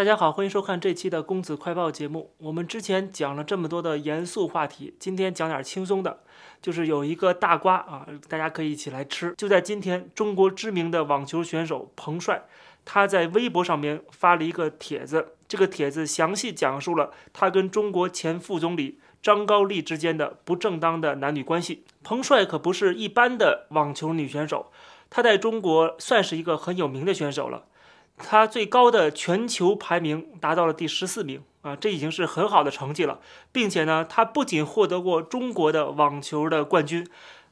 大家好，欢迎收看这期的公子快报节目。我们之前讲了这么多的严肃话题，今天讲点轻松的，就是有一个大瓜啊，大家可以一起来吃。就在今天，中国知名的网球选手彭帅，他在微博上面发了一个帖子，这个帖子详细讲述了他跟中国前副总理张高丽之间的不正当的男女关系。彭帅可不是一般的网球女选手。她在中国算是一个很有名的选手了，他最高的全球排名达到了第十四名啊，这已经是很好的成绩了，并且呢，他不仅获得过中国的网球的冠军，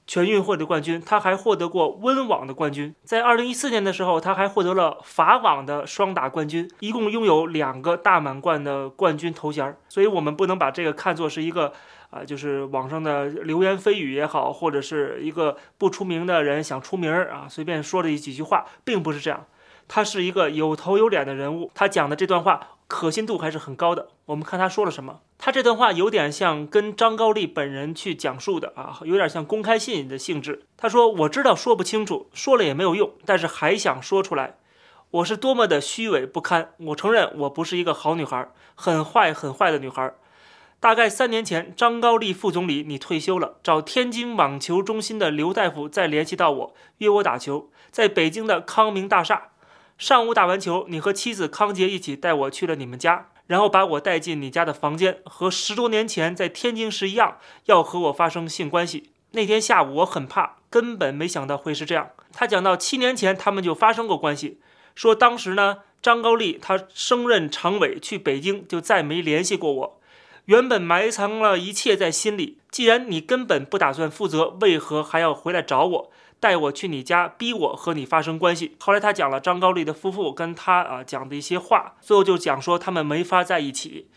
全运会的冠军，他还获得过温网的冠军。在二零一四年的时候，他还获得了法网的双打冠军，一共拥有两个大满贯的冠军头衔。所以，我们不能把这个看作是一个。啊，就是网上的流言蜚语也好，或者是一个不出名的人想出名儿啊，随便说了几句话，并不是这样。他是一个有头有脸的人物，他讲的这段话可信度还是很高的。我们看他说了什么，他这段话有点像跟张高丽本人去讲述的啊，有点像公开信的性质。他说：“我知道说不清楚，说了也没有用，但是还想说出来，我是多么的虚伪不堪。我承认我不是一个好女孩，很坏很坏的女孩。”大概三年前，张高丽副总理你退休了，找天津网球中心的刘大夫再联系到我，约我打球，在北京的康明大厦。上午打完球，你和妻子康杰一起带我去了你们家，然后把我带进你家的房间，和十多年前在天津时一样，要和我发生性关系。那天下午我很怕，根本没想到会是这样。他讲到七年前他们就发生过关系，说当时呢，张高丽他升任常委去北京，就再没联系过我。原本埋藏了一切在心里。既然你根本不打算负责，为何还要回来找我，带我去你家，逼我和你发生关系？后来他讲了张高丽的夫妇跟他啊讲的一些话，最后就讲说他们没法在一起。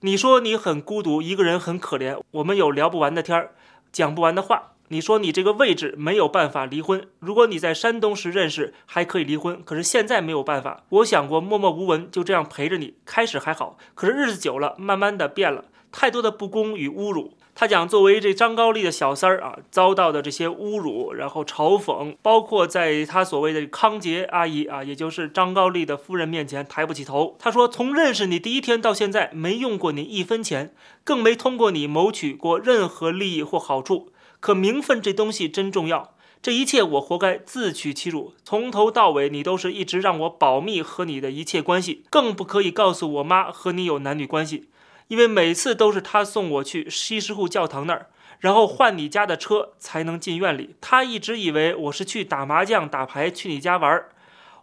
你说你很孤独，一个人很可怜，我们有聊不完的天儿，讲不完的话。你说你这个位置没有办法离婚，如果你在山东时认识还可以离婚，可是现在没有办法。我想过默默无闻就这样陪着你，开始还好，可是日子久了，慢慢的变了，太多的不公与侮辱。他讲作为这张高丽的小三儿啊，遭到的这些侮辱，然后嘲讽，包括在他所谓的康杰阿姨啊，也就是张高丽的夫人面前抬不起头。他说从认识你第一天到现在，没用过你一分钱，更没通过你谋取过任何利益或好处。可名分这东西真重要，这一切我活该自取其辱。从头到尾，你都是一直让我保密和你的一切关系，更不可以告诉我妈和你有男女关系，因为每次都是他送我去西什库教堂那儿，然后换你家的车才能进院里。他一直以为我是去打麻将、打牌，去你家玩儿。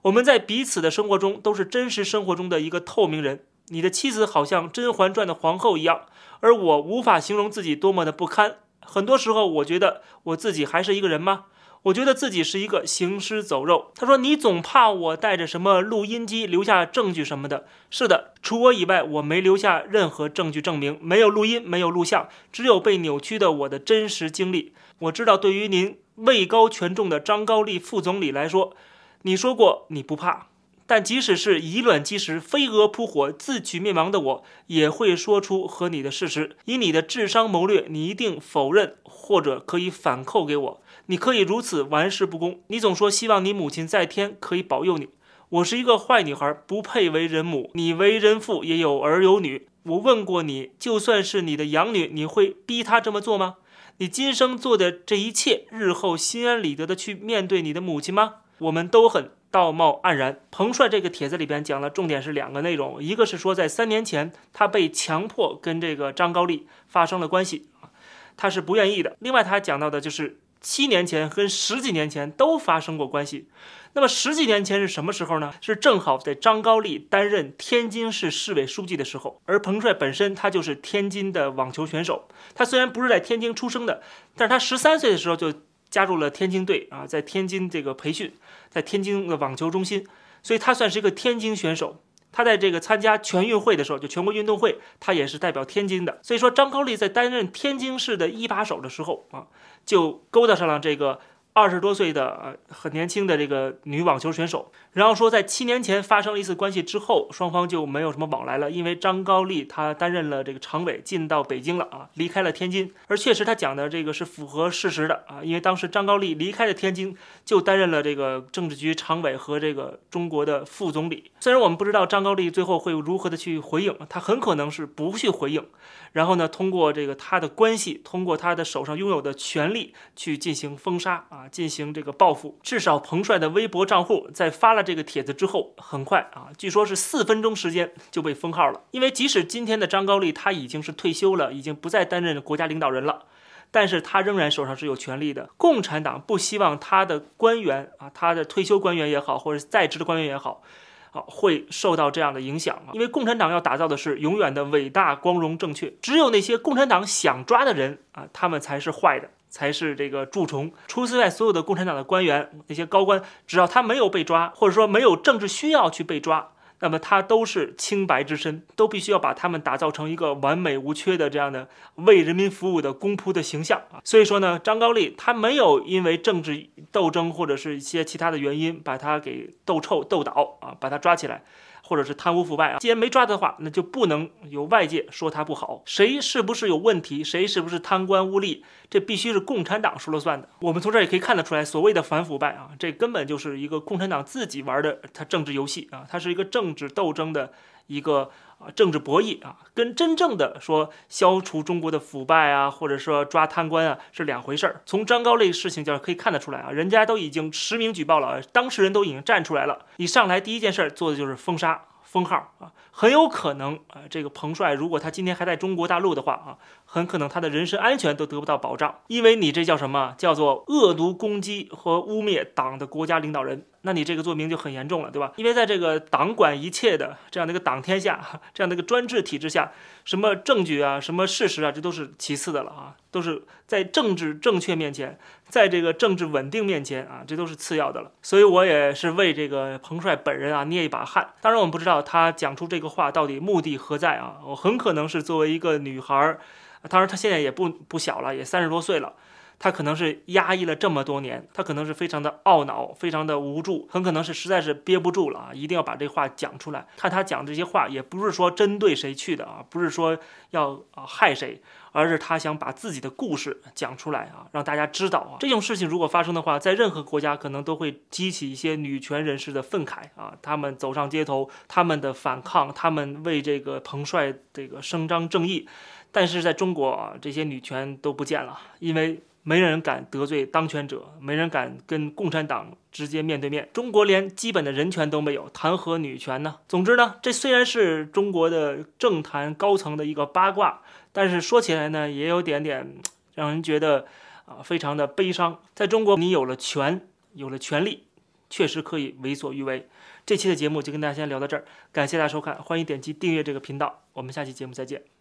我们在彼此的生活中都是真实生活中的一个透明人。你的妻子好像《甄嬛传》的皇后一样，而我无法形容自己多么的不堪。很多时候，我觉得我自己还是一个人吗？我觉得自己是一个行尸走肉。他说：“你总怕我带着什么录音机留下证据什么的。”是的，除我以外，我没留下任何证据证明，没有录音，没有录像，只有被扭曲的我的真实经历。我知道，对于您位高权重的张高丽副总理来说，你说过你不怕。但即使是以卵击石、飞蛾扑火、自取灭亡的我，也会说出和你的事实。以你的智商谋略，你一定否认或者可以反扣给我。你可以如此玩世不恭。你总说希望你母亲在天可以保佑你。我是一个坏女孩，不配为人母。你为人父，也有儿有女。我问过你，就算是你的养女，你会逼她这么做吗？你今生做的这一切，日后心安理得的去面对你的母亲吗？我们都很。道貌岸然。彭帅这个帖子里边讲了，重点是两个内容，一个是说在三年前他被强迫跟这个张高丽发生了关系啊，他是不愿意的。另外他讲到的就是七年前跟十几年前都发生过关系。那么十几年前是什么时候呢？是正好在张高丽担任天津市市委书记的时候，而彭帅本身他就是天津的网球选手。他虽然不是在天津出生的，但是他十三岁的时候就。加入了天津队啊，在天津这个培训，在天津的网球中心，所以他算是一个天津选手。他在这个参加全运会的时候，就全国运动会，他也是代表天津的。所以说，张高丽在担任天津市的一把手的时候啊，就勾搭上了这个二十多岁的呃很年轻的这个女网球选手。然后说在七年前发生了一次关系之后，双方就没有什么往来了，因为张高丽他担任了这个常委，进到北京了啊，离开了天津。而确实他讲的这个是符合事实的啊，因为当时张高丽离开了天津，就担任了这个政治局常委和这个中国的副总理。虽然我们不知道张高丽最后会如何的去回应，他很可能是不去回应，然后呢，通过这个他的关系，通过他的手上拥有的权力去进行封杀啊，进行这个报复。至少彭帅的微博账户在发了这个帖子之后，很快啊，据说是四分钟时间就被封号了。因为即使今天的张高丽他已经是退休了，已经不再担任国家领导人了。但是他仍然手上是有权力的。共产党不希望他的官员啊，他的退休官员也好，或者在职的官员也好，啊，会受到这样的影响啊。因为共产党要打造的是永远的伟大、光荣、正确。只有那些共产党想抓的人啊，他们才是坏的，才是这个蛀虫。除此之外，所有的共产党的官员、那些高官，只要他没有被抓，或者说没有政治需要去被抓。那么他都是清白之身，都必须要把他们打造成一个完美无缺的这样的为人民服务的公仆的形象啊。所以说呢，张高丽他没有因为政治斗争或者是一些其他的原因把他给斗臭斗倒啊，把他抓起来。或者是贪污腐败啊，既然没抓他的话，那就不能有外界说他不好。谁是不是有问题，谁是不是贪官污吏，这必须是共产党说了算的。我们从这也可以看得出来，所谓的反腐败啊，这根本就是一个共产党自己玩的他政治游戏啊，它是一个政治斗争的一个啊政治博弈啊，跟真正的说消除中国的腐败啊，或者说抓贪官啊是两回事儿。从张高丽事情就可以看得出来啊，人家都已经实名举报了，当事人都已经站出来了，你上来第一件事做的就是封杀。封号啊，很有可能啊，这个彭帅如果他今天还在中国大陆的话啊，很可能他的人身安全都得不到保障，因为你这叫什么？叫做恶毒攻击和污蔑党的国家领导人。那你这个罪名就很严重了，对吧？因为在这个党管一切的这样的一个党天下，这样的一个专制体制下，什么证据啊，什么事实啊，这都是其次的了啊，都是在政治正确面前，在这个政治稳定面前啊，这都是次要的了。所以我也是为这个彭帅本人啊捏一把汗。当然，我们不知道他讲出这个话到底目的何在啊？我很可能是作为一个女孩儿，当然他现在也不不小了，也三十多岁了。他可能是压抑了这么多年，他可能是非常的懊恼，非常的无助，很可能是实在是憋不住了啊，一定要把这话讲出来。看他讲这些话，也不是说针对谁去的啊，不是说要啊害谁，而是他想把自己的故事讲出来啊，让大家知道啊。这种事情如果发生的话，在任何国家可能都会激起一些女权人士的愤慨啊，他们走上街头，他们的反抗，他们为这个彭帅这个伸张正义。但是在中国，这些女权都不见了，因为。没人敢得罪当权者，没人敢跟共产党直接面对面。中国连基本的人权都没有，谈何女权呢？总之呢，这虽然是中国的政坛高层的一个八卦，但是说起来呢，也有点点让人觉得啊，非常的悲伤。在中国，你有了权，有了权利，确实可以为所欲为。这期的节目就跟大家先聊到这儿，感谢大家收看，欢迎点击订阅这个频道，我们下期节目再见。